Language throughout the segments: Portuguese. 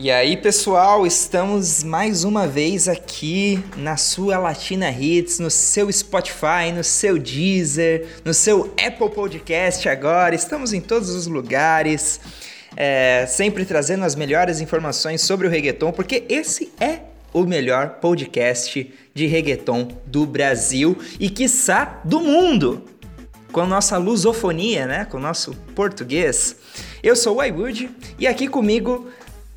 E aí, pessoal, estamos mais uma vez aqui na sua Latina Hits, no seu Spotify, no seu Deezer, no seu Apple Podcast agora. Estamos em todos os lugares, é, sempre trazendo as melhores informações sobre o reggaeton, porque esse é o melhor podcast de reggaeton do Brasil e, quiçá, do mundo. Com a nossa lusofonia, né? Com o nosso português. Eu sou o iWood e aqui comigo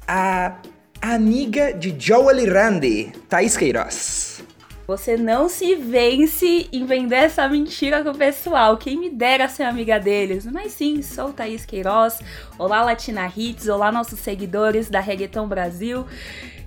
a amiga de Joel Randy, Thaís Queiroz. Você não se vence em vender essa mentira com o pessoal. Quem me dera ser amiga deles. Mas sim, sou Thaís Queiroz. Olá, Latina Hits. Olá, nossos seguidores da Reggaeton Brasil.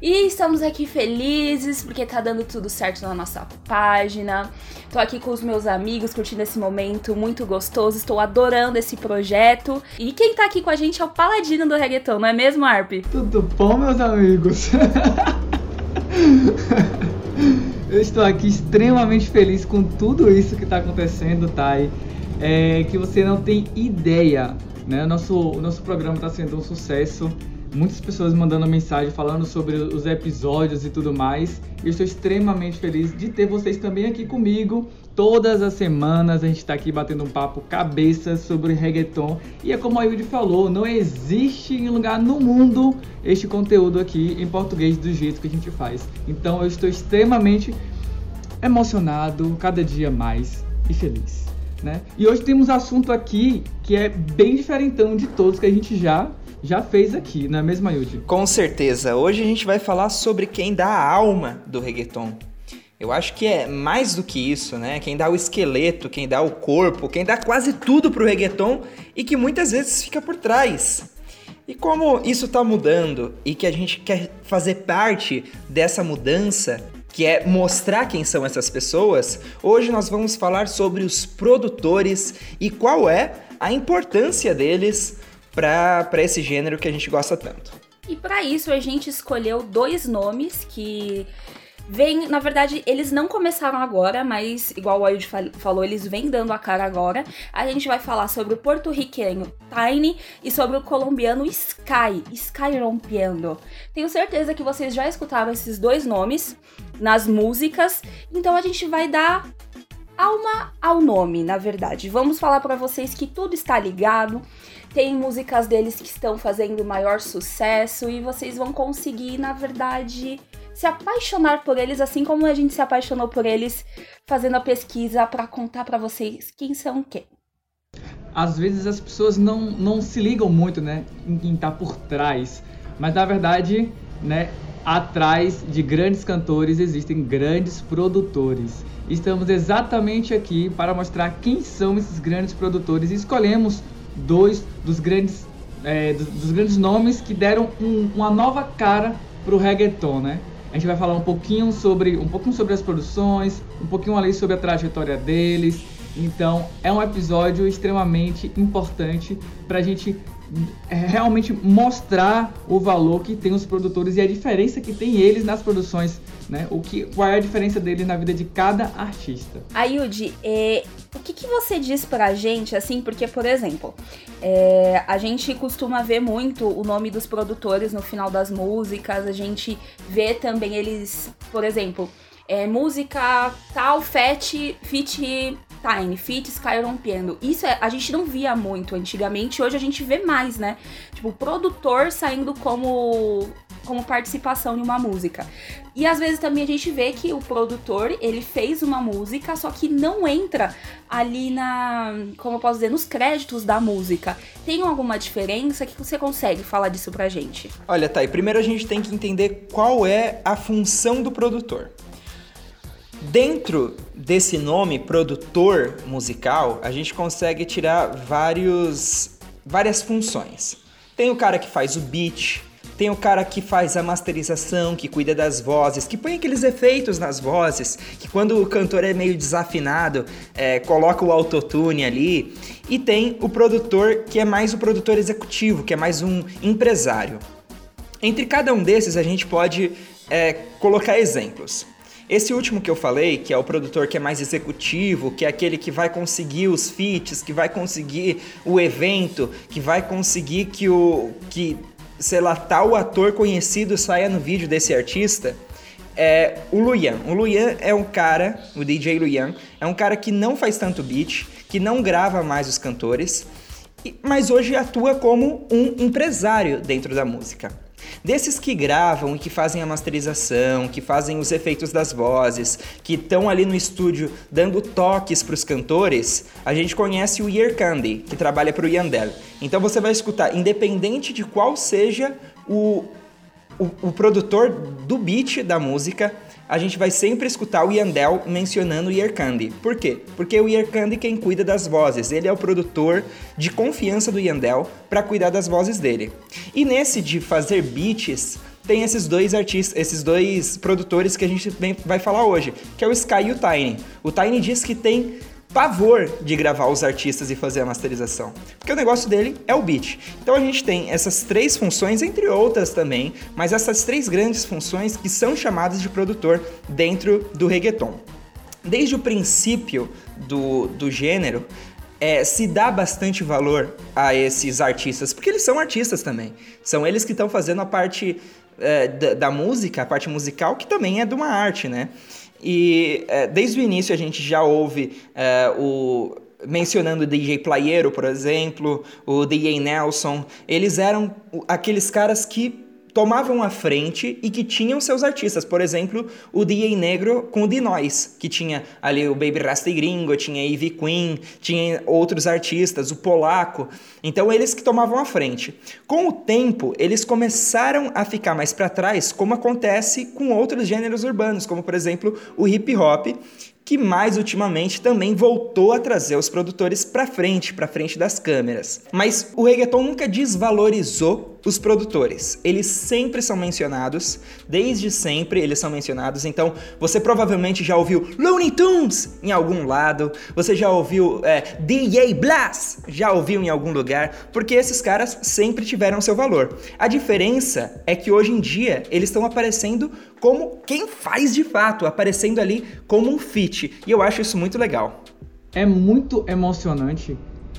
E estamos aqui felizes porque tá dando tudo certo na nossa página. Tô aqui com os meus amigos curtindo esse momento muito gostoso. Estou adorando esse projeto. E quem tá aqui com a gente é o paladino do reggaeton, não é mesmo, Arp? Tudo bom, meus amigos? Eu estou aqui extremamente feliz com tudo isso que está acontecendo, Thay. É, que você não tem ideia, né? Nosso, o nosso programa está sendo um sucesso muitas pessoas mandando mensagem falando sobre os episódios e tudo mais. E eu estou extremamente feliz de ter vocês também aqui comigo. Todas as semanas a gente está aqui batendo um papo cabeça sobre reggaeton. E é como a Yudi falou, não existe em lugar no mundo este conteúdo aqui em português do jeito que a gente faz. Então eu estou extremamente emocionado, cada dia mais e feliz. Né? E hoje temos um assunto aqui que é bem diferentão de todos que a gente já já fez aqui, não é mesmo, Yudi? Com certeza. Hoje a gente vai falar sobre quem dá a alma do reggaeton. Eu acho que é mais do que isso, né? Quem dá o esqueleto, quem dá o corpo, quem dá quase tudo pro reggaeton e que muitas vezes fica por trás. E como isso tá mudando e que a gente quer fazer parte dessa mudança, que é mostrar quem são essas pessoas, hoje nós vamos falar sobre os produtores e qual é a importância deles para esse gênero que a gente gosta tanto. E para isso a gente escolheu dois nomes que vem, na verdade, eles não começaram agora, mas igual o Ayd falou, eles vêm dando a cara agora. A gente vai falar sobre o porto-riquenho Tiny e sobre o colombiano Sky, Sky Rompiendo. Tenho certeza que vocês já escutaram esses dois nomes nas músicas, então a gente vai dar alma ao nome, na verdade. Vamos falar para vocês que tudo está ligado. Tem músicas deles que estão fazendo maior sucesso e vocês vão conseguir, na verdade, se apaixonar por eles assim como a gente se apaixonou por eles fazendo a pesquisa para contar para vocês quem são quem. Às vezes as pessoas não, não se ligam muito, né, em quem tá por trás, mas na verdade, né, atrás de grandes cantores existem grandes produtores. Estamos exatamente aqui para mostrar quem são esses grandes produtores e escolhemos dois dos grandes, é, dos, dos, grandes nomes que deram um, uma nova cara para o reggaeton, né? A gente vai falar um pouquinho sobre um pouquinho sobre as produções, um pouquinho ali sobre a trajetória deles. Então é um episódio extremamente importante para a gente realmente mostrar o valor que tem os produtores e a diferença que tem eles nas produções, né? O que, qual é a diferença deles na vida de cada artista. Ayudi, é, o que, que você diz pra gente, assim, porque, por exemplo, é, a gente costuma ver muito o nome dos produtores no final das músicas, a gente vê também eles, por exemplo, é, música tal, fet, fit Tiny, Fit, Sky rompiendo. Isso é, a gente não via muito antigamente, hoje a gente vê mais, né? Tipo, o produtor saindo como como participação em uma música. E às vezes também a gente vê que o produtor, ele fez uma música, só que não entra ali na, como eu posso dizer, nos créditos da música. Tem alguma diferença? que você consegue falar disso pra gente? Olha, Thay, primeiro a gente tem que entender qual é a função do produtor. Dentro desse nome, produtor musical, a gente consegue tirar vários, várias funções. Tem o cara que faz o beat, tem o cara que faz a masterização, que cuida das vozes, que põe aqueles efeitos nas vozes, que quando o cantor é meio desafinado, é, coloca o autotune ali. E tem o produtor, que é mais o produtor executivo, que é mais um empresário. Entre cada um desses, a gente pode é, colocar exemplos. Esse último que eu falei, que é o produtor que é mais executivo, que é aquele que vai conseguir os feats, que vai conseguir o evento, que vai conseguir que o que sei lá, tal ator conhecido saia no vídeo desse artista, é o Luyan. O Luyan é um cara, o DJ Luyan, é um cara que não faz tanto beat, que não grava mais os cantores, mas hoje atua como um empresário dentro da música. Desses que gravam e que fazem a masterização, que fazem os efeitos das vozes, que estão ali no estúdio dando toques para os cantores, a gente conhece o Ear Candy, que trabalha para o Yandel. Então você vai escutar, independente de qual seja o, o, o produtor do beat da música, a gente vai sempre escutar o Yandel mencionando o Yerkandi. Por quê? Porque o Yerkandi é quem cuida das vozes, ele é o produtor de confiança do Yandel para cuidar das vozes dele. E nesse de fazer beats, tem esses dois artistas, esses dois produtores que a gente vai falar hoje, que é o Sky e o Tiny. O Tiny diz que tem pavor de gravar os artistas e fazer a masterização, porque o negócio dele é o beat. Então a gente tem essas três funções, entre outras também, mas essas três grandes funções que são chamadas de produtor dentro do reggaeton. Desde o princípio do, do gênero, é, se dá bastante valor a esses artistas, porque eles são artistas também. São eles que estão fazendo a parte é, da, da música, a parte musical, que também é de uma arte, né? E é, desde o início a gente já ouve é, o mencionando o DJ Playero, por exemplo, o DJ Nelson, eles eram aqueles caras que tomavam a frente e que tinham seus artistas. Por exemplo, o DJ Negro com o Nós, que tinha ali o Baby Rasta Gringo, tinha Ivy Queen, tinha outros artistas, o Polaco. Então, eles que tomavam a frente. Com o tempo, eles começaram a ficar mais para trás, como acontece com outros gêneros urbanos, como por exemplo o hip hop, que mais ultimamente também voltou a trazer os produtores para frente, para frente das câmeras. Mas o reggaeton nunca desvalorizou os produtores. Eles sempre são mencionados, desde sempre eles são mencionados. Então, você provavelmente já ouviu Looney Tunes em algum lado, você já ouviu é, DJ Blast, já ouviu em algum lugar, porque esses caras sempre tiveram seu valor. A diferença é que hoje em dia eles estão aparecendo como quem faz de fato, aparecendo ali como um feat. E eu acho isso muito legal. É muito emocionante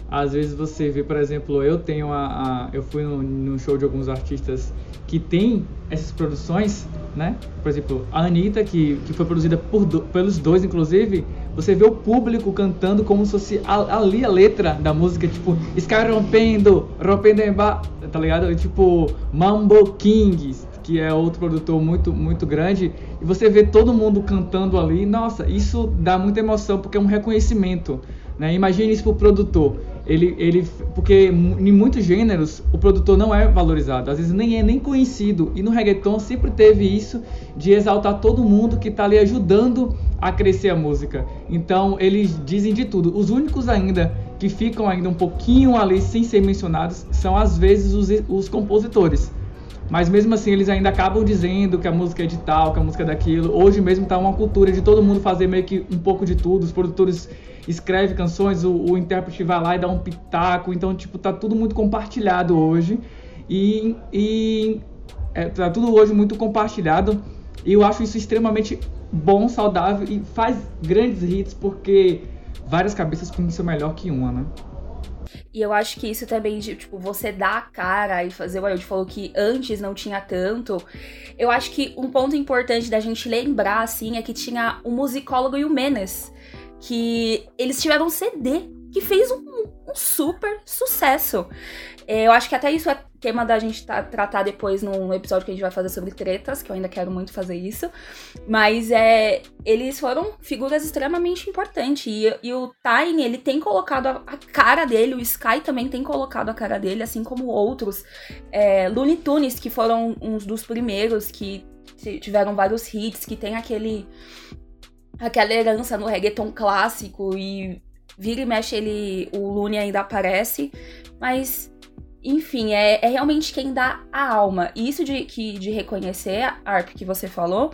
às vezes você vê, por exemplo, eu tenho a, a eu fui no, no, show de alguns artistas que tem essas produções, né? Por exemplo, a Anitta, que, que foi produzida por do, pelos dois, inclusive, você vê o público cantando como se fosse ali a letra da música, tipo, Sky rompendo, rompendo em tá ligado? Tipo, Mambo Kings, que é outro produtor muito, muito grande, e você vê todo mundo cantando ali, nossa, isso dá muita emoção, porque é um reconhecimento, né? Imagine isso pro produtor ele, ele, porque em muitos gêneros o produtor não é valorizado, às vezes nem é nem conhecido. E no reggaeton sempre teve isso de exaltar todo mundo que está ali ajudando a crescer a música. Então eles dizem de tudo. Os únicos ainda que ficam ainda um pouquinho ali sem ser mencionados são às vezes os, os compositores. Mas mesmo assim eles ainda acabam dizendo que a música é de tal, que a música é daquilo. Hoje mesmo está uma cultura de todo mundo fazer meio que um pouco de tudo. Os produtores escreve canções, o, o intérprete vai lá e dá um pitaco, então, tipo, tá tudo muito compartilhado hoje. E, e é, tá tudo hoje muito compartilhado. E eu acho isso extremamente bom, saudável e faz grandes hits porque várias cabeças pensam melhor que uma, né? E eu acho que isso também, de, tipo, você dar a cara e fazer o Ailton falou que antes não tinha tanto. Eu acho que um ponto importante da gente lembrar, assim, é que tinha o musicólogo e o Menes que eles tiveram um CD que fez um, um super sucesso. É, eu acho que até isso é tema da gente tá, tratar depois num episódio que a gente vai fazer sobre tretas, que eu ainda quero muito fazer isso. Mas é, eles foram figuras extremamente importantes. E, e o Tiny, ele tem colocado a, a, cara dele, o Sky também tem colocado a cara dele, assim como outros. É, Looney Tunes, que foram uns dos primeiros que tiveram vários hits, que tem aquele aquela herança no reggaeton clássico e vira e mexe ele, o Looney ainda aparece, mas enfim, é, é realmente quem dá a alma. E isso de, que, de reconhecer a Arp que você falou,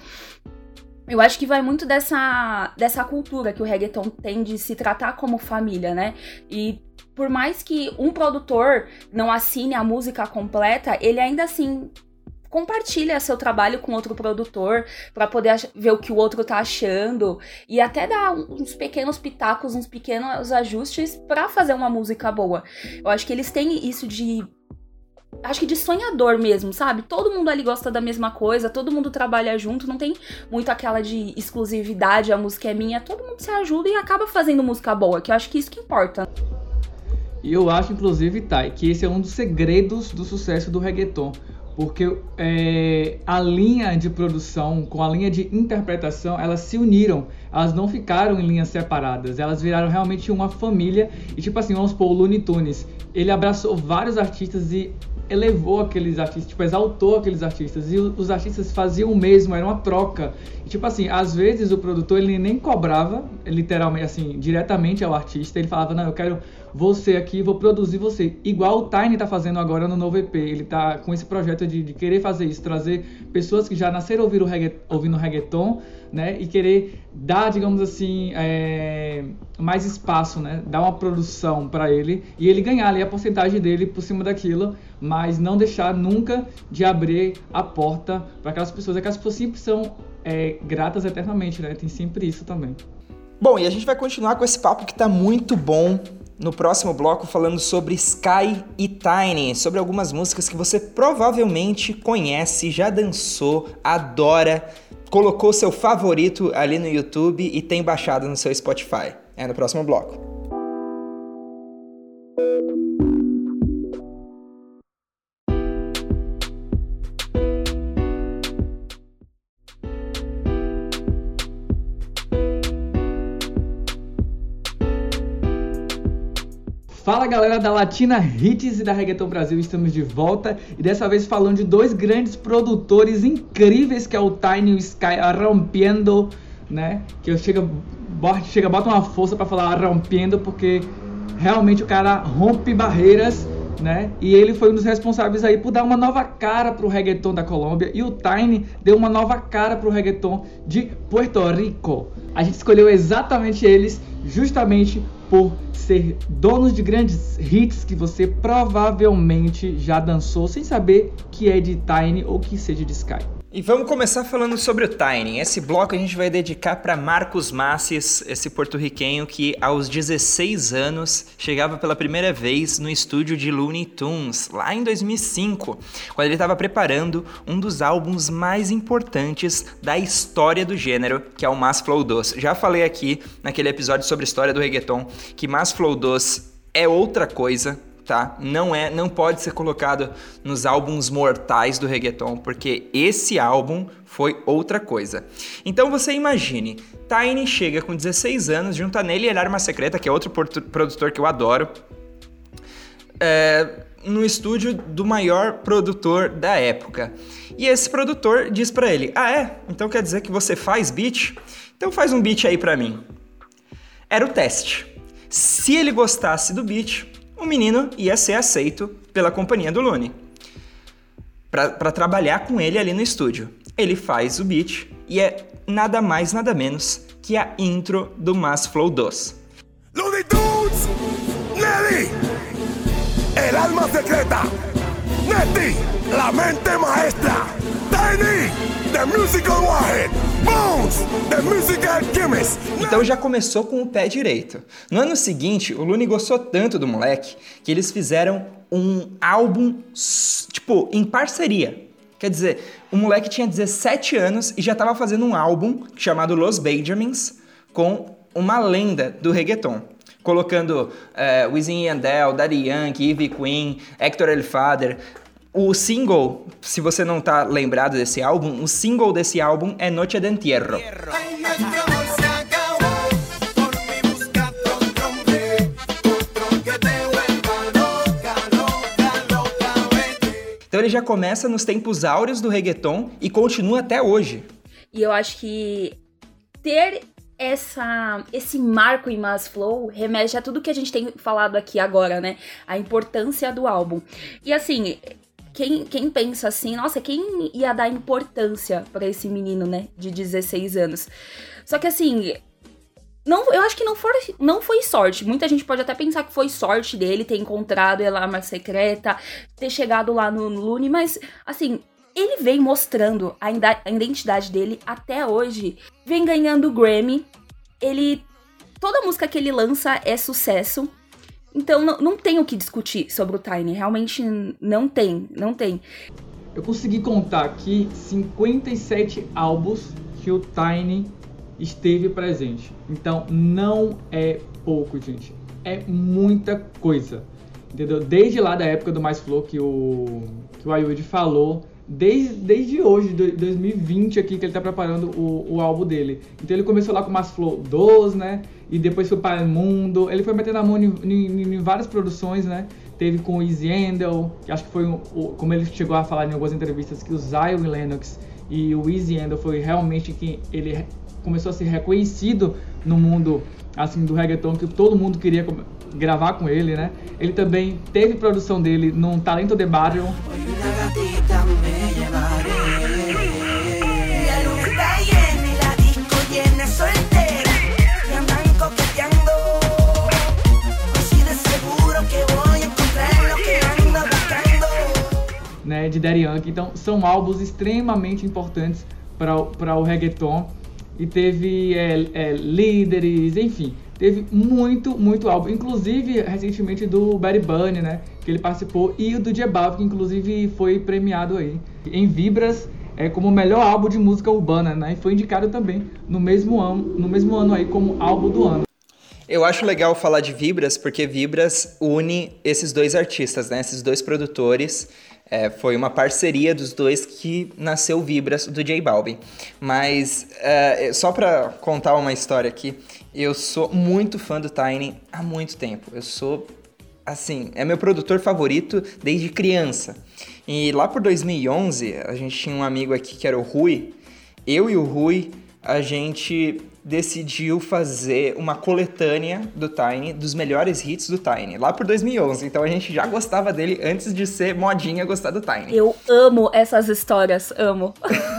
eu acho que vai muito dessa, dessa cultura que o reggaeton tem de se tratar como família, né? E por mais que um produtor não assine a música completa, ele ainda assim compartilha seu trabalho com outro produtor para poder ver o que o outro tá achando e até dar uns pequenos pitacos, uns pequenos ajustes para fazer uma música boa. Eu acho que eles têm isso de acho que de sonhador mesmo, sabe? Todo mundo ali gosta da mesma coisa, todo mundo trabalha junto, não tem muito aquela de exclusividade, a música é minha, todo mundo se ajuda e acaba fazendo música boa, que eu acho que isso que importa. E eu acho, inclusive, Thay, que esse é um dos segredos do sucesso do reggaeton. Porque é, a linha de produção com a linha de interpretação, elas se uniram. Elas não ficaram em linhas separadas. Elas viraram realmente uma família. E tipo assim, vamos supor, o Looney Tunes. Ele abraçou vários artistas e elevou aqueles artistas, tipo, exaltou aqueles artistas. E os artistas faziam o mesmo, era uma troca. Tipo assim, às vezes o produtor ele nem cobrava, literalmente, assim, diretamente ao artista. Ele falava, não, eu quero você aqui, vou produzir você. Igual o Tiny tá fazendo agora no novo EP. Ele tá com esse projeto de, de querer fazer isso, trazer pessoas que já nasceram ouvindo, regga, ouvindo reggaeton, né? E querer dar, digamos assim, é, mais espaço, né? Dar uma produção para ele e ele ganhar ali a porcentagem dele por cima daquilo mas não deixar nunca de abrir a porta para aquelas pessoas. Aquelas pessoas sempre são é, gratas eternamente, né? Tem sempre isso também. Bom, e a gente vai continuar com esse papo que está muito bom no próximo bloco falando sobre Sky e Tiny, sobre algumas músicas que você provavelmente conhece, já dançou, adora, colocou seu favorito ali no YouTube e tem baixado no seu Spotify. É no próximo bloco. Fala galera da Latina Hits e da Reggaeton Brasil, estamos de volta e dessa vez falando de dois grandes produtores incríveis que é o Tiny e o Sky Rompiendo, né? Que eu chega, chega bota uma força para falar Rompiendo porque realmente o cara rompe barreiras, né? E ele foi um dos responsáveis aí por dar uma nova cara pro reggaeton da Colômbia e o Tiny deu uma nova cara pro reggaeton de Puerto Rico. A gente escolheu exatamente eles justamente por ser donos de grandes hits que você provavelmente já dançou sem saber que é de Tiny ou que seja de Sky. E vamos começar falando sobre o Tiny. Esse bloco a gente vai dedicar para Marcos Massis, esse porto-riquenho que aos 16 anos chegava pela primeira vez no estúdio de Looney Tunes, lá em 2005, quando ele estava preparando um dos álbuns mais importantes da história do gênero, que é o Mas Flow 2. Já falei aqui naquele episódio sobre a história do reggaeton que Mas Flow 2 é outra coisa, tá? Não é, não pode ser colocado nos álbuns mortais do reggaeton, porque esse álbum foi outra coisa. Então você imagine, Tiny chega com 16 anos, junta nele ele Arma Secreta, que é outro produtor que eu adoro, é, no estúdio do maior produtor da época. E esse produtor diz para ele: "Ah é? Então quer dizer que você faz beat? Então faz um beat aí para mim." Era o teste. Se ele gostasse do beat, o menino ia ser aceito pela companhia do Lune para trabalhar com ele ali no estúdio. Ele faz o beat e é nada mais, nada menos que a intro do Mass Flow 2. Looney Tunes, Nelly, el alma secreta, Nettie, la mente maestra, Tiny, the musical warhead, Bones, the musical chemist. Então já começou com o pé direito. No ano seguinte, o Looney gostou tanto do moleque que eles fizeram um álbum, tipo, em parceria. Quer dizer, o moleque tinha 17 anos e já estava fazendo um álbum chamado Los Benjamins com uma lenda do reggaeton colocando uh, Wisin Yandel, Daddy Yankee, Ivy Queen, Hector El Father, o single, se você não tá lembrado desse álbum, o single desse álbum é Noche de Entierro. Então ele já começa nos tempos áureos do reggaeton e continua até hoje. E eu acho que ter essa, esse marco em Mass Flow remete a tudo que a gente tem falado aqui agora, né? A importância do álbum. E assim, quem, quem pensa assim, nossa, quem ia dar importância para esse menino, né, de 16 anos? Só que assim, não, eu acho que não foi, não foi sorte. Muita gente pode até pensar que foi sorte dele ter encontrado a arma secreta, ter chegado lá no Lune, mas assim, ele vem mostrando a, a identidade dele até hoje. Vem ganhando Grammy. Ele. Toda música que ele lança é sucesso. Então não, não tem o que discutir sobre o Tiny, realmente não tem, não tem. Eu consegui contar aqui 57 álbuns que o Tiny esteve presente. Então não é pouco, gente. É muita coisa. Entendeu? Desde lá da época do Mais Flow que o, que o Ayud falou, desde, desde hoje, 2020 aqui, que ele tá preparando o, o álbum dele. Então ele começou lá com Mais Flow 12, né? E depois foi para o Mundo. Ele foi metendo a mão em, em, em várias produções, né? Teve com o Easy Endel, que acho que foi, o, como ele chegou a falar em algumas entrevistas, que o Zion Lennox e o Easy Endel foi realmente quem ele começou a ser reconhecido no mundo assim do reggaeton, que todo mundo queria gravar com ele, né? Ele também teve produção dele num Talento de Barrio. De Daddy Yankee. Então, são álbuns extremamente importantes para o reggaeton. E teve é, é, líderes, enfim teve muito, muito álbum. Inclusive, recentemente, do Barry Bunny, né? Que ele participou. E o do J que inclusive foi premiado aí. Em Vibras, é, como melhor álbum de música urbana, né? E foi indicado também no mesmo ano, no mesmo ano aí como álbum do ano. Eu acho legal falar de Vibras, porque Vibras une esses dois artistas, né? Esses dois produtores. É, foi uma parceria dos dois que nasceu Vibras do J Balvin. Mas é, só para contar uma história aqui, eu sou muito fã do Tiny há muito tempo. Eu sou, assim, é meu produtor favorito desde criança. E lá por 2011, a gente tinha um amigo aqui que era o Rui. Eu e o Rui, a gente decidiu fazer uma coletânea do Tiny, dos melhores hits do Tiny, lá por 2011. Então a gente já gostava dele antes de ser modinha gostar do Tiny. Eu amo essas histórias, amo.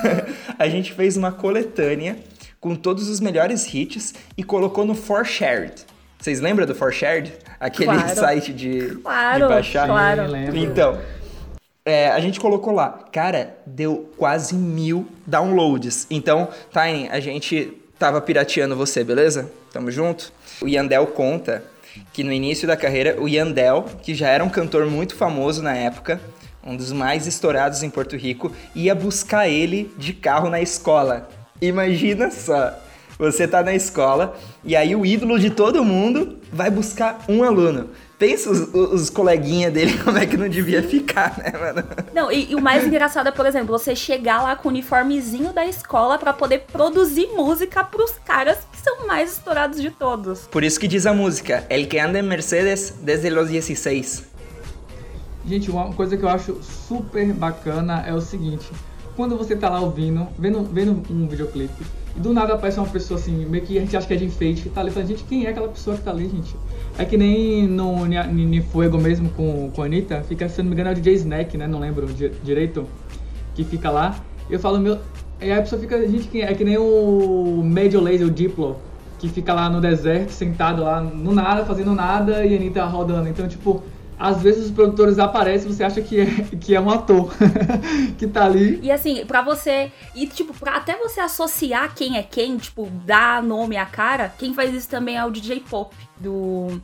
a gente fez uma coletânea com todos os melhores hits e colocou no For Shared. Vocês lembram do For Shared? Aquele claro. site de, claro, de baixar? Claro, Então, é, a gente colocou lá. Cara, deu quase mil downloads. Então, Tiny, a gente tava pirateando você, beleza? Tamo junto? O Yandel conta que no início da carreira, o Yandel, que já era um cantor muito famoso na época, um dos mais estourados em Porto Rico, ia buscar ele de carro na escola. Imagina só, você tá na escola e aí o ídolo de todo mundo vai buscar um aluno. Pensa os, os coleguinhas dele como é que não devia ficar, né, mano? Não, e, e, o mais engraçado é, por exemplo, você chegar lá com o uniformezinho da escola para poder produzir música pros caras que são mais estourados de todos. Por isso que diz a música, El que anda em Mercedes desde los 16. Gente, uma coisa que eu acho super bacana é o seguinte quando você tá lá ouvindo, vendo, vendo um videoclipe, e do nada aparece uma pessoa assim, meio que a gente acha que é de enfeite, que tá ali falando, gente, quem é aquela pessoa que tá ali, gente? É que nem no Fuego mesmo com, com a Anitta, fica, se não me engano, é o DJ Snack, né? Não lembro direito, que fica lá. Eu falo, meu. E aí a pessoa fica, gente, é? Que nem o Major Lazer, o Diplo, que fica lá no deserto, sentado lá, no nada, fazendo nada, e a Anitta rodando. Então, tipo, às vezes os produtores aparecem e você acha que é, que é um ator que tá ali. E assim, para você. E tipo, pra até você associar quem é quem, tipo, dar nome à cara, quem faz isso também é o DJ Pop do.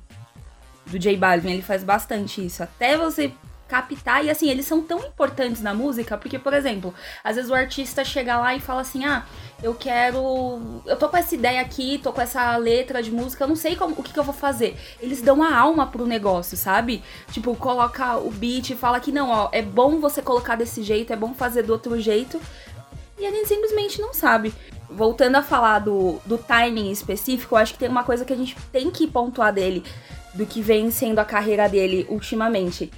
Do J Balvin, ele faz bastante isso. Até você captar. E assim, eles são tão importantes na música, porque, por exemplo, às vezes o artista chega lá e fala assim: ah, eu quero. Eu tô com essa ideia aqui, tô com essa letra de música, eu não sei como, o que, que eu vou fazer. Eles dão a alma pro negócio, sabe? Tipo, coloca o beat e fala que não, ó, é bom você colocar desse jeito, é bom fazer do outro jeito. E a gente simplesmente não sabe. Voltando a falar do, do timing específico, eu acho que tem uma coisa que a gente tem que pontuar dele, do que vem sendo a carreira dele ultimamente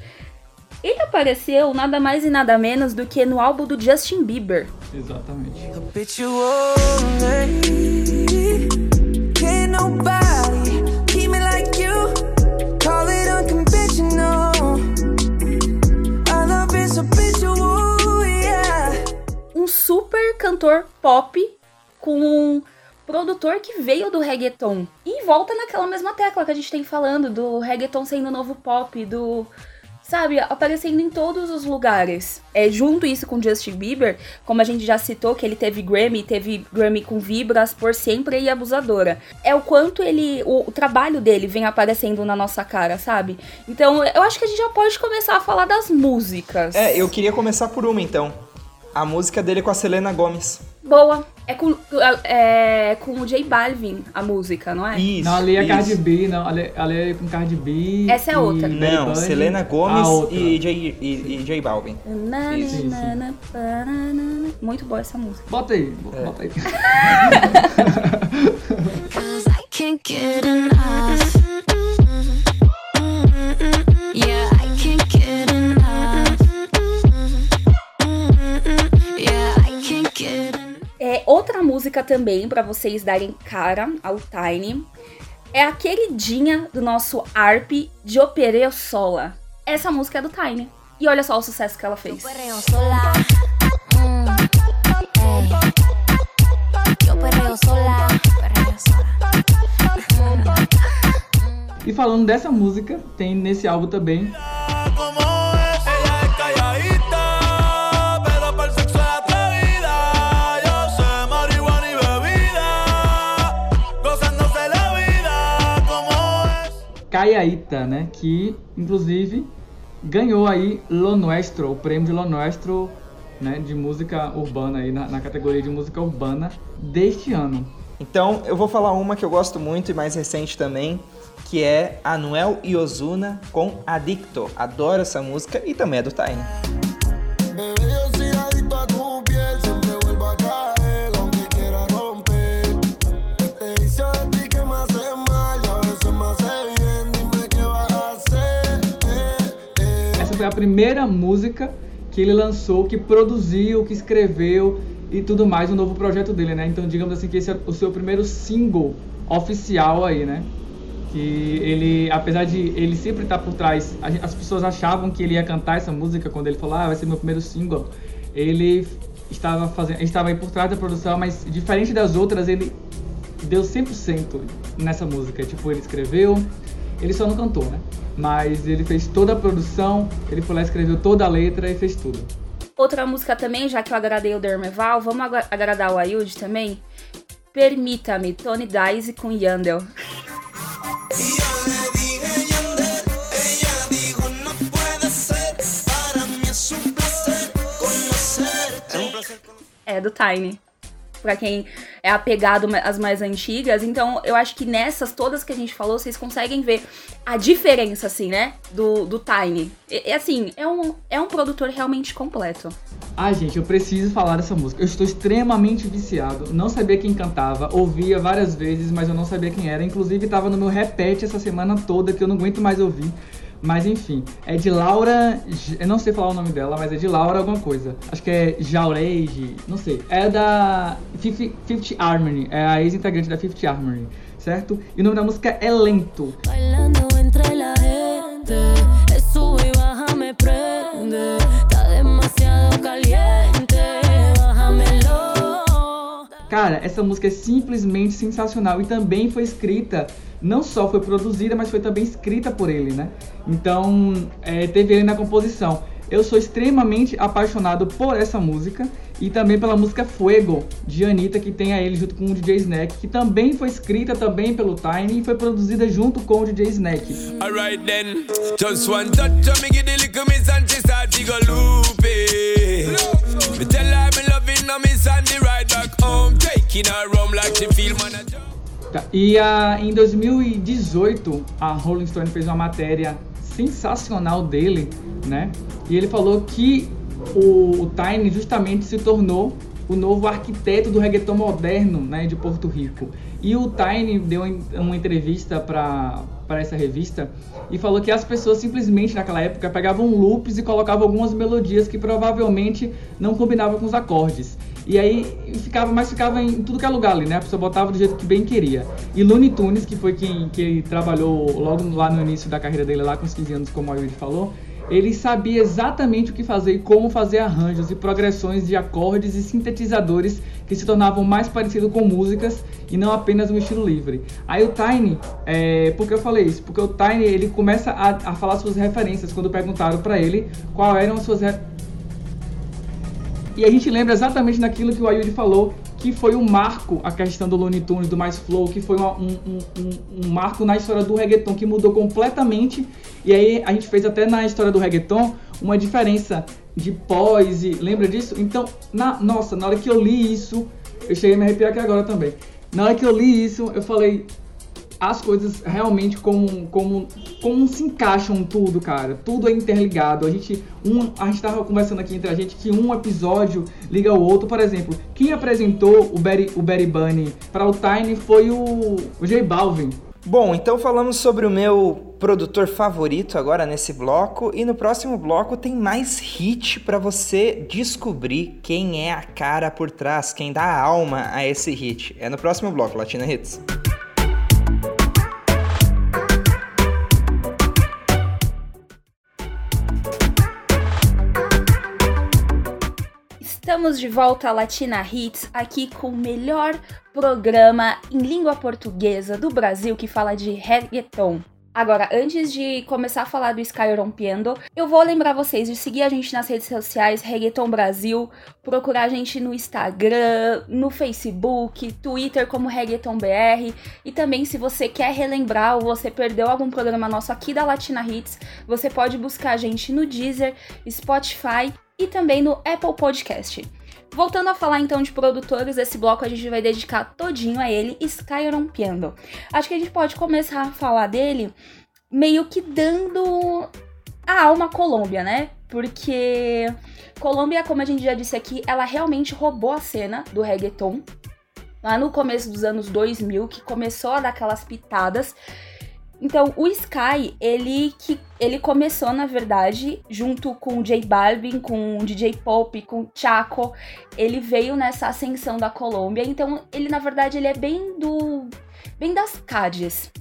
ele apareceu nada mais e nada menos do que no álbum do Justin Bieber. Exatamente. Um super cantor pop com um produtor que veio do reggaeton. E volta naquela mesma tecla que a gente tem falando do reggaeton sendo o novo pop, do sabe, aparecendo em todos os lugares. É junto isso com Justin Bieber, como a gente já citou que ele teve Grammy, teve Grammy com Vibras por sempre e Abusadora. É o quanto ele, o, o, trabalho dele vem aparecendo na nossa cara, sabe? Então, eu acho que a gente já pode começar a falar das músicas. É, eu queria começar por uma então. A música dele com a Selena Gomes. Boa. É com, é, com o J Balvin a música, não é? Isso. Não, ali é isso. Cardi B, não. Ali, ali é com Cardi B. Essa é outra. Não, Selena Gomes e, J, e, e J Balvin. Na, isso. Na, na, Muito boa essa música. Bota aí, é. bota aí. É, outra música também para vocês darem cara ao Tiny é a queridinha do nosso ARP de Opereo Sola. Essa música é do Tiny. E olha só o sucesso que ela fez. E falando dessa música, tem nesse álbum também Cayaíta, né? Que inclusive ganhou aí Lo Nuestro, o prêmio de Lo Nuestro, né? De música urbana aí na, na categoria de música urbana deste ano. Então eu vou falar uma que eu gosto muito e mais recente também, que é Anuel e Ozuna com Adicto. Adoro essa música e também é do Tiny. Foi a primeira música que ele lançou, que produziu, que escreveu e tudo mais, o novo projeto dele, né? Então, digamos assim, que esse é o seu primeiro single oficial aí, né? Que ele, apesar de ele sempre estar por trás, as pessoas achavam que ele ia cantar essa música quando ele falou, ah, vai ser meu primeiro single. Ele estava fazendo, estava aí por trás da produção, mas diferente das outras, ele deu 100% nessa música. Tipo, ele escreveu, ele só não cantou, né? Mas ele fez toda a produção, ele foi lá, escreveu toda a letra e fez tudo. Outra música também, já que eu agradei o Dermeval, vamos agradar o Ayud também? Permita-me, Tony Dice com Yandel. É do Tiny para quem é apegado às mais antigas. Então, eu acho que nessas todas que a gente falou, vocês conseguem ver a diferença, assim, né? Do, do Tiny. Assim, é um, é um produtor realmente completo. Ah, gente, eu preciso falar dessa música. Eu estou extremamente viciado. Não sabia quem cantava, ouvia várias vezes, mas eu não sabia quem era. Inclusive, estava no meu repete essa semana toda, que eu não aguento mais ouvir. Mas enfim, é de Laura. Eu não sei falar o nome dela, mas é de Laura alguma coisa. Acho que é Jaureige, não sei. É da Fifth, Harmony, é a ex-integrante da Fifth Harmony, certo? E o nome da música é Lento. Bailando entre la gente, Cara, essa música é simplesmente sensacional e também foi escrita não só foi produzida, mas foi também escrita por ele, né? Então, é, teve ele na composição. Eu sou extremamente apaixonado por essa música e também pela música Fuego, de Anitta, que tem a ele junto com o DJ Snack, que também foi escrita também pelo Tiny e foi produzida junto com o DJ Snack. Alright then, just one touch me give the little miss and she start to go loopy. Me tell her me E a, em 2018, a Rolling Stone fez uma matéria sensacional dele, né? E ele falou que o, o Tiny justamente se tornou o novo arquiteto do reggaeton moderno, né, de Porto Rico. E o Tiny deu uma entrevista para essa revista e falou que as pessoas simplesmente naquela época pegavam loops e colocavam algumas melodias que provavelmente não combinavam com os acordes. E aí ficava, mas ficava em tudo que é lugar ali, né? A pessoa botava do jeito que bem queria. E Looney Tunes, que foi quem que trabalhou logo lá no início da carreira dele, lá com os 15 anos, como a Yuri falou, ele sabia exatamente o que fazer e como fazer arranjos e progressões de acordes e sintetizadores que se tornavam mais parecidos com músicas e não apenas um estilo livre. Aí o Tiny, é, por que eu falei isso? Porque o Tiny ele começa a, a falar suas referências quando perguntaram para ele qual eram as suas e a gente lembra exatamente daquilo que o Ayudi falou, que foi um marco, a questão do Looney Tunes, do Mais Flow, que foi uma, um, um, um, marco na história do reggaeton, que mudou completamente. E aí a gente fez até na história do reggaeton uma diferença de pós e lembra disso? Então, na, nossa, na hora que eu li isso, eu cheguei a me arrepiar aqui agora também. Na hora que eu li isso, eu falei, as coisas realmente como, como, como se encaixam tudo, cara. Tudo é interligado. A gente, um, a gente tava conversando aqui entre a gente que um episódio liga o outro. Por exemplo, quem apresentou o Barry, o Barry Bunny para o Tiny foi o, o J Balvin. Bom, então falamos sobre o meu produtor favorito agora nesse bloco e no próximo bloco tem mais hit para você descobrir quem é a cara por trás, quem dá alma a esse hit. É no próximo bloco, Latina Hits. Estamos de volta a Latina Hits, aqui com o melhor programa em língua portuguesa do Brasil que fala de reggaeton. Agora, antes de começar a falar do Sky Rompiendo, eu vou lembrar vocês de seguir a gente nas redes sociais, Reggaeton Brasil, procurar a gente no Instagram, no Facebook, Twitter como Reggaeton BR, e também se você quer relembrar ou você perdeu algum programa nosso aqui da Latina Hits, você pode buscar a gente no Deezer, Spotify e também no Apple Podcast. Voltando a falar então de produtores, esse bloco a gente vai dedicar todinho a ele, Sky Rompiendo. Acho que a gente pode começar a falar dele meio que dando a alma à Colômbia, né? Porque Colômbia, como a gente já disse aqui, ela realmente roubou a cena do reggaeton. Lá no começo dos anos 2000, que começou a dar aquelas pitadas então, o Sky, ele que ele começou, na verdade, junto com o J Balvin, com o DJ Pop, com Chaco. Ele veio nessa ascensão da Colômbia. Então, ele na verdade, ele é bem do bem das Cades.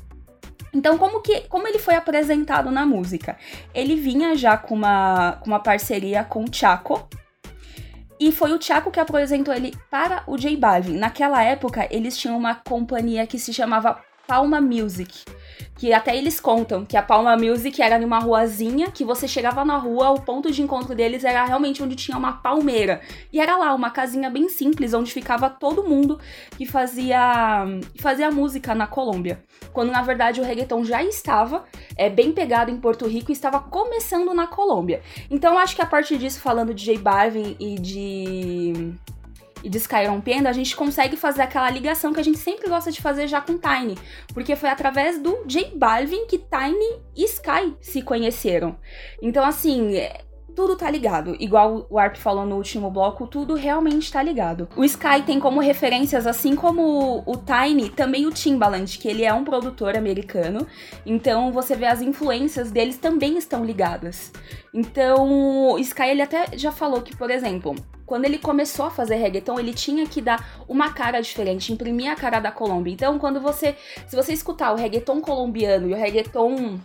Então, como que como ele foi apresentado na música? Ele vinha já com uma com uma parceria com o Chaco, e foi o Chaco que apresentou ele para o J Balvin. Naquela época, eles tinham uma companhia que se chamava Palma Music que até eles contam que a Palma Music era numa ruazinha, que você chegava na rua, o ponto de encontro deles era realmente onde tinha uma palmeira. E era lá, uma casinha bem simples, onde ficava todo mundo que fazia, fazia música na Colômbia. Quando na verdade o reggaeton já estava é, bem pegado em Porto Rico e estava começando na Colômbia. Então acho que a partir disso, falando de J Balvin e de e de Sky rompendo, a gente consegue fazer aquela ligação que a gente sempre gosta de fazer já com Tiny, porque foi através do J Balvin que Tiny e Sky se conheceram. Então, assim, tudo tá ligado. Igual o Arp falou no último bloco, tudo realmente tá ligado. O Sky tem como referências, assim como o Tiny, também o Timbaland, que ele é um produtor americano. Então você vê as influências deles também estão ligadas. Então, o Sky ele até já falou que, por exemplo, quando ele começou a fazer reggaeton, ele tinha que dar uma cara diferente, imprimir a cara da Colômbia. Então, quando você, se você escutar o reggaeton colombiano e o reggaeton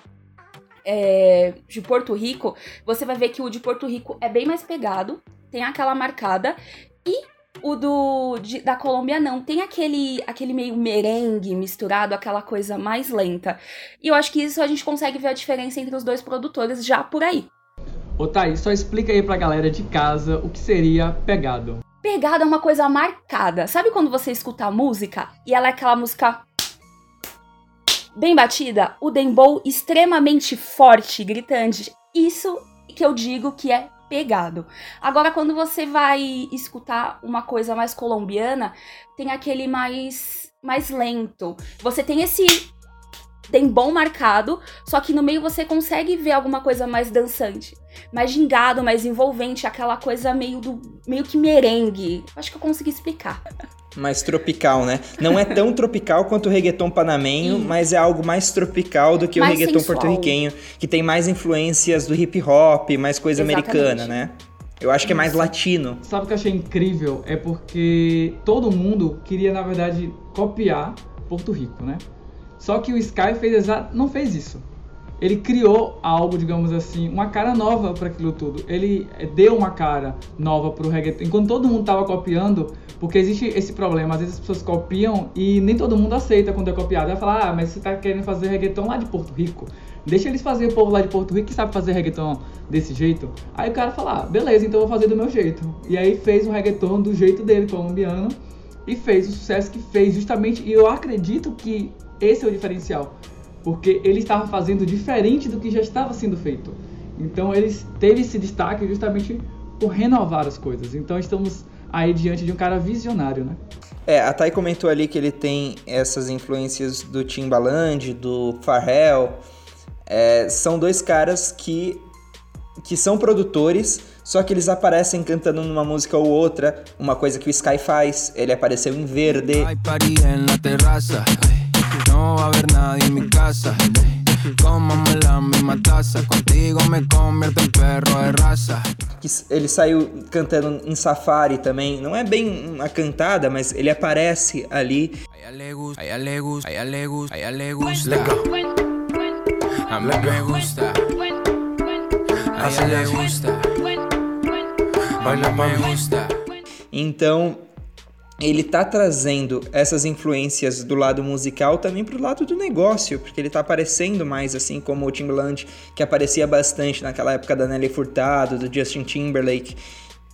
é, de Porto Rico, você vai ver que o de Porto Rico é bem mais pegado, tem aquela marcada e o do de, da Colômbia não, tem aquele aquele meio merengue misturado, aquela coisa mais lenta. E eu acho que isso a gente consegue ver a diferença entre os dois produtores já por aí. Ô Thaís, só explica aí pra galera de casa o que seria pegado. Pegado é uma coisa marcada. Sabe quando você escuta a música e ela é aquela música bem batida? O dembow extremamente forte, gritante. Isso que eu digo que é pegado. Agora, quando você vai escutar uma coisa mais colombiana, tem aquele mais mais lento. Você tem esse tem bom marcado, só que no meio você consegue ver alguma coisa mais dançante, mais gingado, mais envolvente, aquela coisa meio do meio que merengue. Acho que eu consegui explicar. Mais tropical, né? Não é tão tropical quanto o reggaeton panamenho, mas é algo mais tropical do que mais o reggaeton porto-riquenho, que tem mais influências do hip hop, mais coisa Exatamente. americana, né? Eu acho que é mais latino. Sabe o que eu achei incrível? É porque todo mundo queria, na verdade, copiar Porto Rico, né? Só que o Sky fez não fez isso. ele criou algo, digamos assim, uma cara nova para aquilo tudo. Ele deu uma cara nova pro reggaeton. Enquanto todo mundo tava copiando, porque existe esse problema, às vezes as pessoas copiam e nem todo mundo aceita quando é copiado. Vai falar, ah, mas você tá querendo fazer reggaeton lá de Porto Rico. Deixa eles fazer o povo lá de Porto Rico que sabe fazer reggaeton desse jeito. Aí o cara fala, ah, beleza, então eu vou fazer do meu jeito. E aí fez um reggaeton do jeito dele, colombiano, e fez o sucesso que fez, justamente. E eu acredito que esse é o diferencial porque ele estava fazendo diferente do que já estava sendo feito. Então ele teve esse destaque justamente por renovar as coisas. Então estamos aí diante de um cara visionário, né? É, a Thay comentou ali que ele tem essas influências do Timbaland, do Pharrell. É, são dois caras que, que são produtores, só que eles aparecem cantando numa música ou outra, uma coisa que o Sky faz. Ele apareceu em verde. Ele saiu cantando em Safari também. Não é bem uma cantada, mas ele aparece ali. A mí me gusta. A ella le gusta. Baila me gusta. Então, ele tá trazendo essas influências do lado musical também pro lado do negócio, porque ele tá aparecendo mais assim como o Timbaland, que aparecia bastante naquela época da Nelly Furtado, do Justin Timberlake.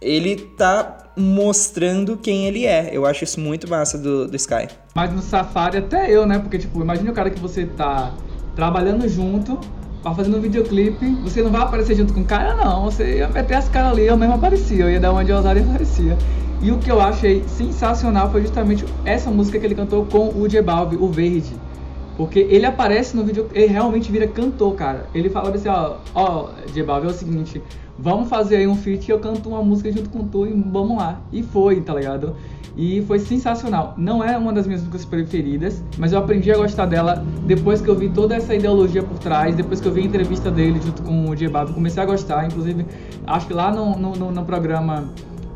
Ele tá mostrando quem ele é. Eu acho isso muito massa do, do Sky. Mas no Safari até eu, né? Porque, tipo, imagine o cara que você tá trabalhando junto, tá fazendo um videoclipe, você não vai aparecer junto com o cara, não. Você ia meter as caras ali, eu mesmo aparecia. Eu ia dar uma de ousada e aparecia. E o que eu achei sensacional foi justamente essa música que ele cantou com o J Balvin, o Verde. Porque ele aparece no vídeo, ele realmente vira cantor, cara. Ele fala assim, ó, ó, J Balvin, é o seguinte, vamos fazer aí um feat e eu canto uma música junto com tu e vamos lá. E foi, tá ligado? E foi sensacional. Não é uma das minhas músicas preferidas, mas eu aprendi a gostar dela depois que eu vi toda essa ideologia por trás, depois que eu vi a entrevista dele junto com o J Balvin, comecei a gostar, inclusive, acho que lá no, no, no programa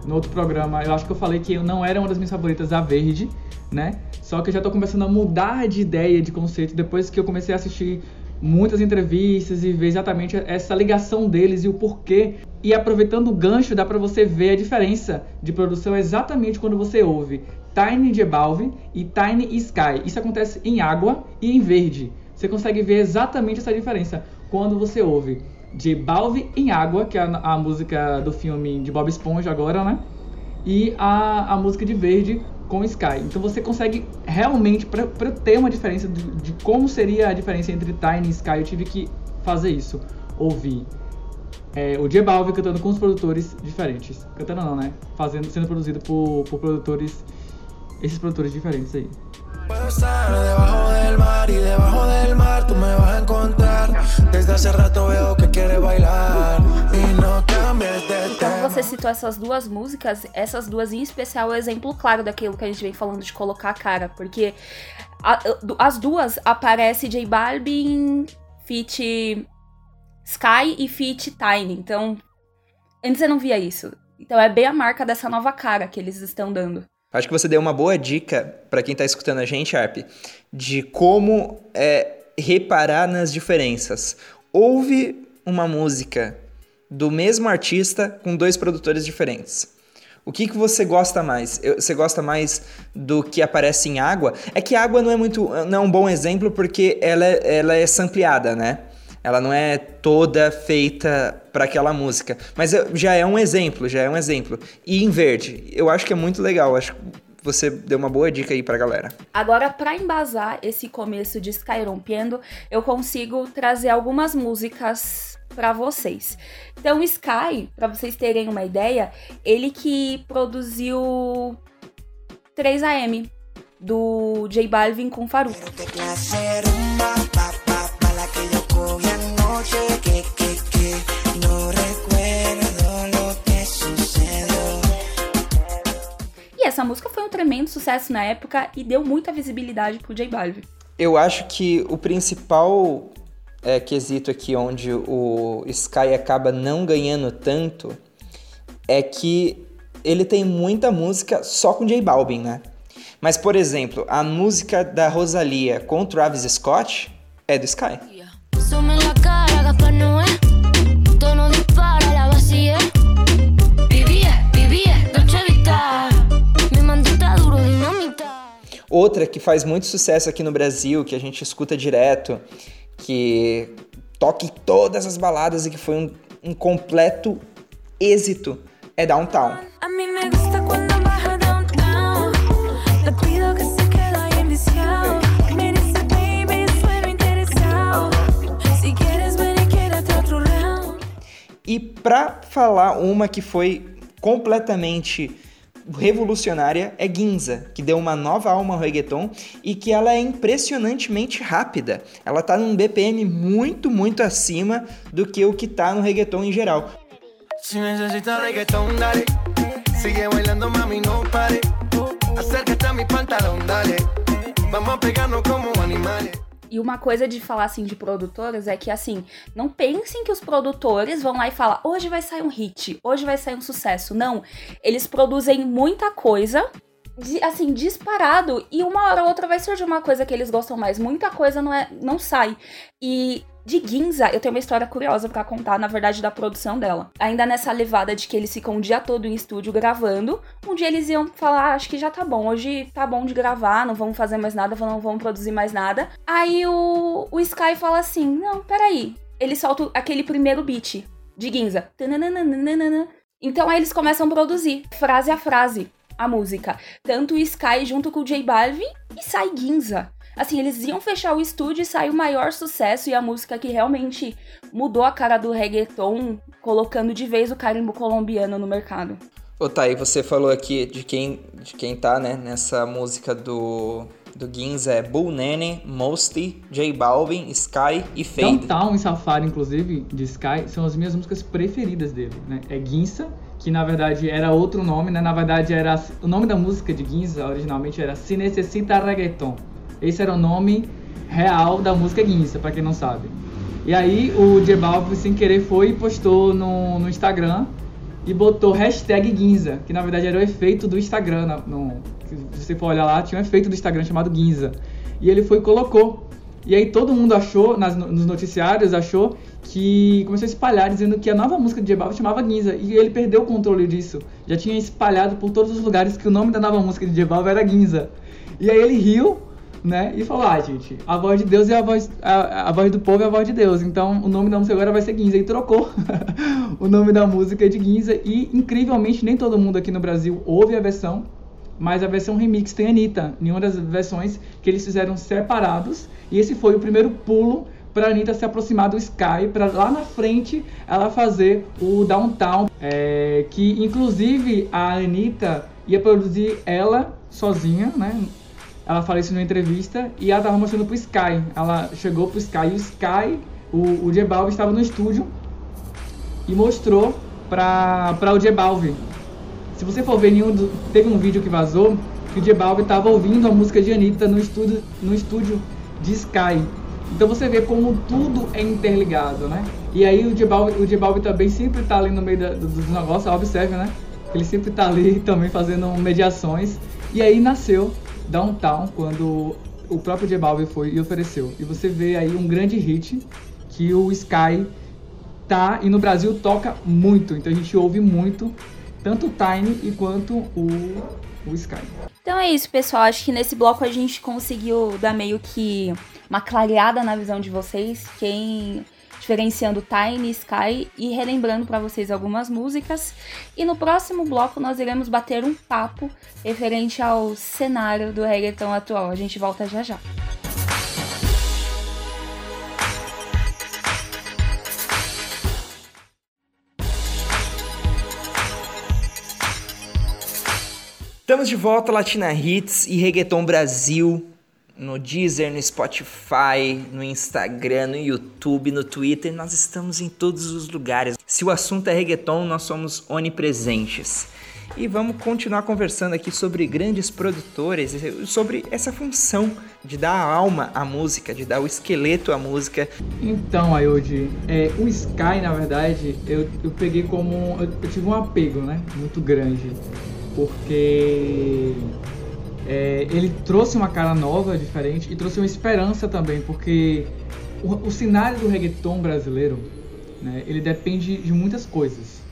no outro programa, eu acho que eu falei que não era uma das minhas favoritas a verde, né? Só que eu já tô começando a mudar de ideia, de conceito, depois que eu comecei a assistir muitas entrevistas e ver exatamente essa ligação deles e o porquê. E aproveitando o gancho, dá para você ver a diferença de produção exatamente quando você ouve Tiny de Balve e Tiny Sky. Isso acontece em água e em verde. Você consegue ver exatamente essa diferença quando você ouve de Balve em Água, que é a, a, música do filme de Bob Esponja agora, né? E a, a música de Verde com Sky. Então você consegue realmente, para ter uma diferença de, de, como seria a diferença entre Tiny e Sky, eu tive que fazer isso. Ouvir é, o J Balve cantando com os produtores diferentes. Cantando não, né? Fazendo, sendo produzido por, por produtores, esses produtores diferentes aí. Você citou essas duas músicas, essas duas em especial é o exemplo claro daquilo que a gente vem falando de colocar a cara, porque a, as duas aparece J Balvin, Fit Sky e Fit Tiny. Então, antes eu não via isso. Então é bem a marca dessa nova cara que eles estão dando. Acho que você deu uma boa dica para quem está escutando a gente, Arp, de como é, reparar nas diferenças. Ouve uma música do mesmo artista com dois produtores diferentes. O que, que você gosta mais? Você gosta mais do que aparece em água? É que água não é muito, não é um bom exemplo porque ela, é, ela é sampleada, né? Ela não é toda feita para aquela música. Mas já é um exemplo, já é um exemplo. E em verde, eu acho que é muito legal. Acho que você deu uma boa dica aí pra galera. Agora, para embasar esse começo de Sky Rompiendo, eu consigo trazer algumas músicas para vocês. Então, Sky, para vocês terem uma ideia, ele que produziu 3AM do J Balvin com Faru. E essa música foi um tremendo sucesso na época e deu muita visibilidade pro J Balvin. Eu acho que o principal é, quesito aqui onde o Sky acaba não ganhando tanto é que ele tem muita música só com J Balvin, né? Mas, por exemplo, a música da Rosalia com Travis Scott é do Sky. Outra que faz muito sucesso aqui no Brasil, que a gente escuta direto, que toca em todas as baladas e que foi um, um completo êxito, é Downtown. E pra falar uma que foi completamente revolucionária é Ginza, que deu uma nova alma ao reggaeton e que ela é impressionantemente rápida. Ela tá num BPM muito, muito acima do que o que tá no reggaeton em geral. Sigue bailando, mami, pare. Vamos como. E uma coisa de falar assim de produtoras é que assim, não pensem que os produtores vão lá e falam, hoje vai sair um hit, hoje vai sair um sucesso. Não, eles produzem muita coisa, assim, disparado, e uma hora ou outra vai surgir uma coisa que eles gostam mais. Muita coisa não é, não sai. E de Ginza, eu tenho uma história curiosa pra contar, na verdade, da produção dela. Ainda nessa levada de que eles ficam o dia todo em estúdio gravando, um dia eles iam falar, ah, acho que já tá bom, hoje tá bom de gravar, não vamos fazer mais nada, não vamos produzir mais nada. Aí o, o Sky fala assim, não, peraí. Ele solta aquele primeiro beat de Ginza. Então aí eles começam a produzir, frase a frase, a música. Tanto o Sky junto com o J Balvin e sai Ginza. Assim, eles iam fechar o estúdio e saiu o maior sucesso e a música que realmente mudou a cara do reggaeton, colocando de vez o carimbo colombiano no mercado. Ô Thay, você falou aqui de quem, de quem tá, né, nessa música do, do Ginza, é Bull Nene, Mosty, J Balvin, Sky e Fade. Downtown e Safari, inclusive, de Sky, são as minhas músicas preferidas dele, né? É Ginza, que na verdade era outro nome, né? Na verdade era o nome da música de Ginza originalmente era Se Necessita Reggaeton. Esse era o nome real da música Ginza, pra quem não sabe. E aí o J Balvin sem querer foi e postou no, no Instagram e botou hashtag Ginza, que na verdade era o efeito do Instagram. No, se você for olhar lá, tinha um efeito do Instagram chamado Ginza. E ele foi e colocou. E aí todo mundo achou, nas, nos noticiários, achou que começou a espalhar dizendo que a nova música de J Balvin chamava Ginza. E ele perdeu o controle disso. Já tinha espalhado por todos os lugares que o nome da nova música de J Balvin era Ginza. E aí ele riu, né? E falou, ah, gente, a voz de Deus é a voz, a, a voz do povo é a voz de Deus. Então o nome da música agora vai ser Ginza. E trocou o nome da música de Ginza. E incrivelmente nem todo mundo aqui no Brasil ouve a versão. Mas a versão remix tem Anitta, em uma das versões que eles fizeram separados. E esse foi o primeiro pulo para Anitta se aproximar do Sky, para lá na frente ela fazer o Downtown. É, que inclusive a Anitta ia produzir ela sozinha, né? Ela falou isso numa entrevista e ela tava mostrando pro Sky. Ela chegou pro Sky e o Sky, o, o J Balvin estava no estúdio e mostrou pra, pra o J Balvin. Se você for ver nenhum do, teve um vídeo que vazou que o J Balvin estava ouvindo a música de Anitta no estúdio, no estúdio de Sky. Então você vê como tudo é interligado, né? E aí o J Balvin, o J Balvin também sempre tá ali no meio da, do, do negócio, observe, né? Ele sempre tá ali também fazendo mediações. E aí nasceu Downtown, quando o próprio J Balvin foi e ofereceu. E você vê aí um grande hit que o Sky tá e no Brasil toca muito. Então a gente ouve muito, tanto o Tiny e quanto o, o Sky. Então é isso, pessoal. Acho que nesse bloco a gente conseguiu dar meio que uma clareada na visão de vocês, quem diferenciando Tiny, Sky e relembrando para vocês algumas músicas. E no próximo bloco nós iremos bater um papo referente ao cenário do reggaeton atual. A gente volta já já. Estamos de volta, Latina Hits e Reggaeton Brasil, no Deezer, no Spotify, no Instagram, no YouTube, no Twitter, nós estamos em todos os lugares. Se o assunto é reggaeton, nós somos onipresentes. E vamos continuar conversando aqui sobre grandes produtores, sobre essa função de dar alma à música, de dar o esqueleto à música. Então, Ayodi, é, o Sky, na verdade, eu, eu peguei como. Eu, eu tive um apego, né? Muito grande. Porque é, ele trouxe uma cara nova, diferente, e trouxe uma esperança também, porque o, o cenário do reggaeton brasileiro, né, ele depende de muitas coisas.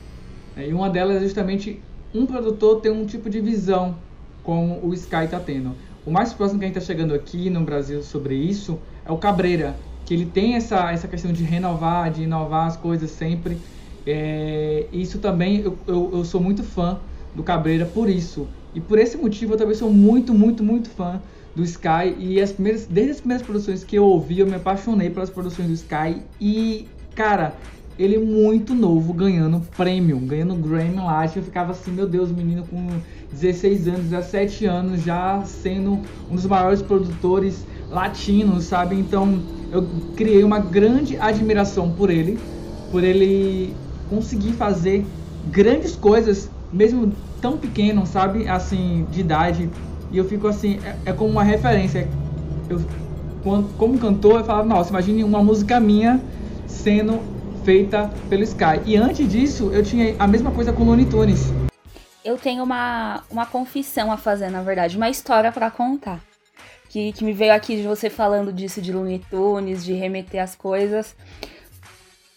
né, e uma delas é justamente um produtor ter um tipo de visão como o Sky está tendo. O mais próximo que a gente está chegando aqui no Brasil sobre isso é o Cabreira, que ele tem essa, essa questão de renovar, de inovar as coisas sempre. É, isso também eu, eu, eu sou muito fã do Cabreira por isso. E por esse motivo eu também sou muito, muito, muito fã do Sky. E as primeiras, desde as primeiras produções que eu ouvi, eu me apaixonei pelas produções do Sky. E, cara, ele muito novo, ganhando prêmio, ganhando Grammy lá. Eu ficava assim, meu Deus, menino com 16 anos, 17 anos, já sendo um dos maiores produtores latinos, sabe? Então eu criei uma grande admiração por ele, por ele conseguir fazer grandes coisas, mesmo tão pequeno, sabe? Assim, de idade. E eu fico assim, é, é como uma referência. Eu, quando- como cantor, eu falava, nossa, imagine uma música minha sendo feita pelo Sky. E antes disso, eu tinha a mesma coisa com Looney Tunes. Eu tenho uma, uma confissão a fazer, na verdade, uma história pra contar. Que, que me veio aqui de você falando disso de Looney Tunes, de remeter as coisas.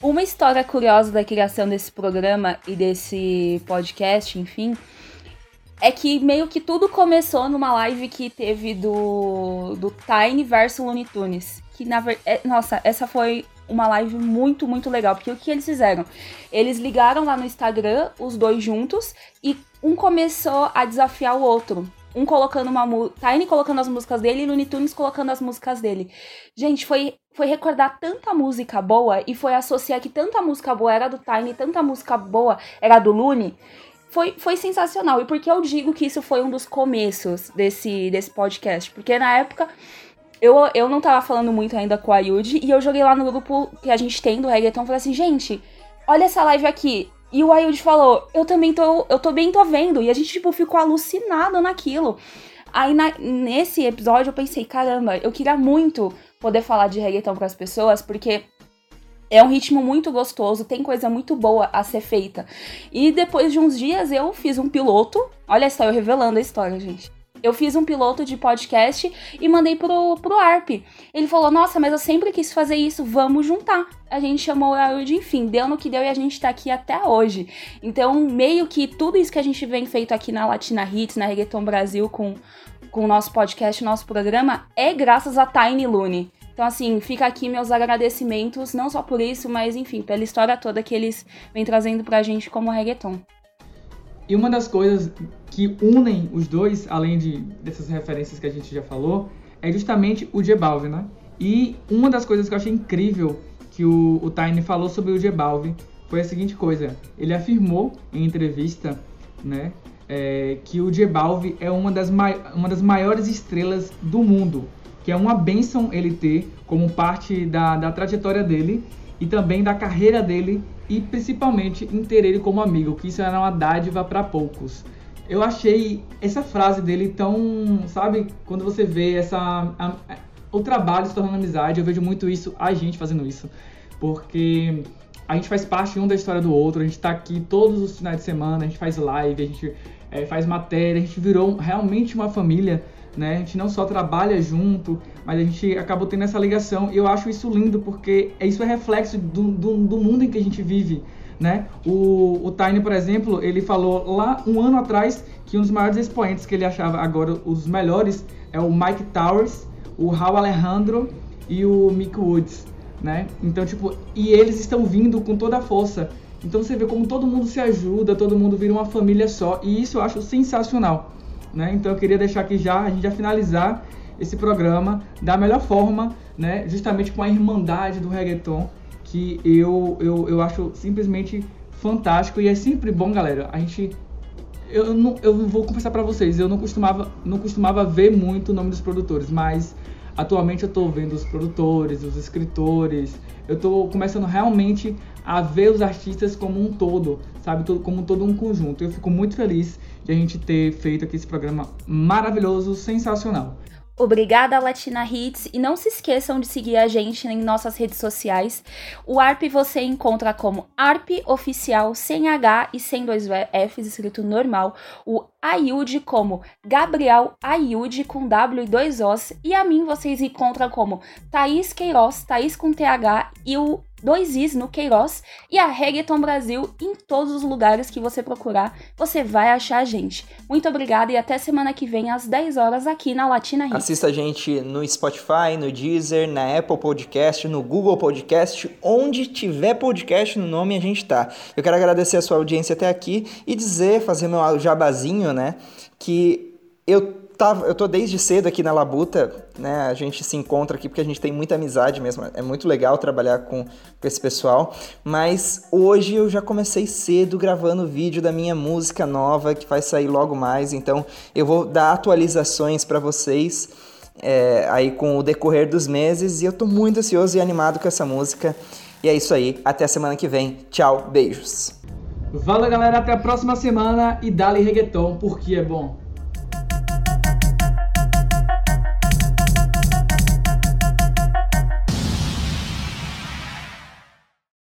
Uma história curiosa da criação desse programa e desse podcast, enfim, é que meio que tudo começou numa live que teve do, do Tiny versus Looney Tunes. Que na verdade. Nossa, essa foi uma live muito, muito legal. Porque o que eles fizeram? Eles ligaram lá no Instagram, os dois juntos, e um começou a desafiar o outro. Um colocando uma música. Tiny colocando as músicas dele e Looney Tunes colocando as músicas dele. Gente, foi, foi recordar tanta música boa e foi associar que tanta música boa era do Tiny, tanta música boa era do Looney. Foi, foi sensacional. E por que eu digo que isso foi um dos começos desse, desse podcast? Porque na época eu, eu não tava falando muito ainda com a Yudi e eu joguei lá no grupo que a gente tem do reggaeton e falei assim, gente, olha essa live aqui. E o Ayud falou, eu também tô, eu também tô vendo. E a gente, tipo, ficou alucinado naquilo. Aí na- nesse episódio eu pensei, caramba, eu queria muito poder falar de reggaeton pras pessoas, porque é um ritmo muito gostoso, tem coisa muito boa a ser feita. E depois de uns dias eu fiz um piloto. Olha só, eu revelando a história, gente. Eu fiz um piloto de podcast e mandei pro, pro ARP. Ele falou: Nossa, mas eu sempre quis fazer isso, vamos juntar. A gente chamou o Aud, enfim, deu no que deu e a gente tá aqui até hoje. Então, meio que tudo isso que a gente vem feito aqui na Latina Hits, na Reggaeton Brasil, com, com o nosso podcast, nosso programa, é graças a Tiny Looney. Então, assim, fica aqui meus agradecimentos, não só por isso, mas enfim, pela história toda que eles vêm trazendo pra gente como reggaeton. E uma das coisas que unem os dois, além de dessas referências que a gente já falou, é justamente o J Balvin, né? E uma das coisas que eu achei incrível que o, o Tiny falou sobre o J Balvin foi a seguinte coisa: ele afirmou em entrevista, né, é, que o J Balvin é uma das, uma das maiores estrelas do mundo, que é uma benção ele ter como parte da, da trajetória dele e também da carreira dele e principalmente em ter ele como amigo, que isso era uma dádiva para poucos. Eu achei essa frase dele tão, sabe, quando você vê essa a- o trabalho se tornando amizade, eu vejo muito isso, a gente fazendo isso, porque a gente faz parte um da história do outro, a gente tá aqui todos os finais de semana, a gente faz live, a gente eh, faz matéria, a gente virou realmente uma família, né? A gente não só trabalha junto, mas a gente acabou tendo essa ligação. E eu acho isso lindo, porque isso é reflexo do, do, do mundo em que a gente vive, né? O, o Tiny, por exemplo, ele falou lá um ano atrás que um dos maiores expoentes que ele achava agora os melhores é o Mike Towers, o Raul Alejandro e o Mick Woods, né? Então, tipo, e eles estão vindo com toda a força. Então você vê como todo mundo se ajuda, todo mundo vira uma família só, e isso eu acho sensacional, né? Então eu queria deixar aqui já, a gente já finalizar esse programa da melhor forma, né? Justamente com a irmandade do reggaeton, que eu, eu, eu acho simplesmente fantástico e é sempre bom, galera. A gente eu não eu vou confessar pra vocês, eu não costumava não costumava ver muito o nome dos produtores, mas atualmente eu tô vendo os produtores, os escritores, eu tô começando realmente a ver os artistas como um todo, sabe, como todo um conjunto. Eu fico muito feliz de a gente ter feito aqui esse programa maravilhoso, sensacional. Obrigada, Latina Hits. E não se esqueçam de seguir a gente em nossas redes sociais. O ARP você encontra como ARP Oficial, sem H e sem dois Fs, escrito normal. O Ayude como Gabriel Ayude com W e dois Os. E a mim vocês encontram como Thaís Queiroz, Thaís com TH e o dois Is no Queiroz e a Reggaeton Brasil em todos os lugares que você procurar, você vai achar a gente. Muito obrigada e até semana que vem às 10 horas aqui na Latina Hits. Assista a gente no Spotify, no Deezer, na Apple Podcast, no Google Podcast, onde tiver podcast no nome a gente tá. Eu quero agradecer a sua audiência até aqui e dizer, fazer meu jabazinho, né, que eu tava, eu tô desde cedo aqui na Labuta, né? A gente se encontra aqui porque a gente tem muita amizade mesmo. É muito legal trabalhar com, com esse pessoal. Mas hoje eu já comecei cedo gravando vídeo da minha música nova que vai sair logo mais. Então eu vou dar atualizações para vocês é, aí com o decorrer dos meses. E eu tô muito ansioso e animado com essa música. E é isso aí. Até a semana que vem. Tchau, beijos. Valeu, galera. Até a próxima semana e dale reggaeton, porque é bom.